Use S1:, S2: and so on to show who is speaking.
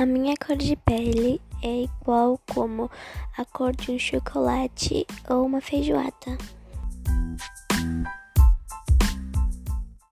S1: A minha cor de pele é igual como a cor de um chocolate ou uma feijoada.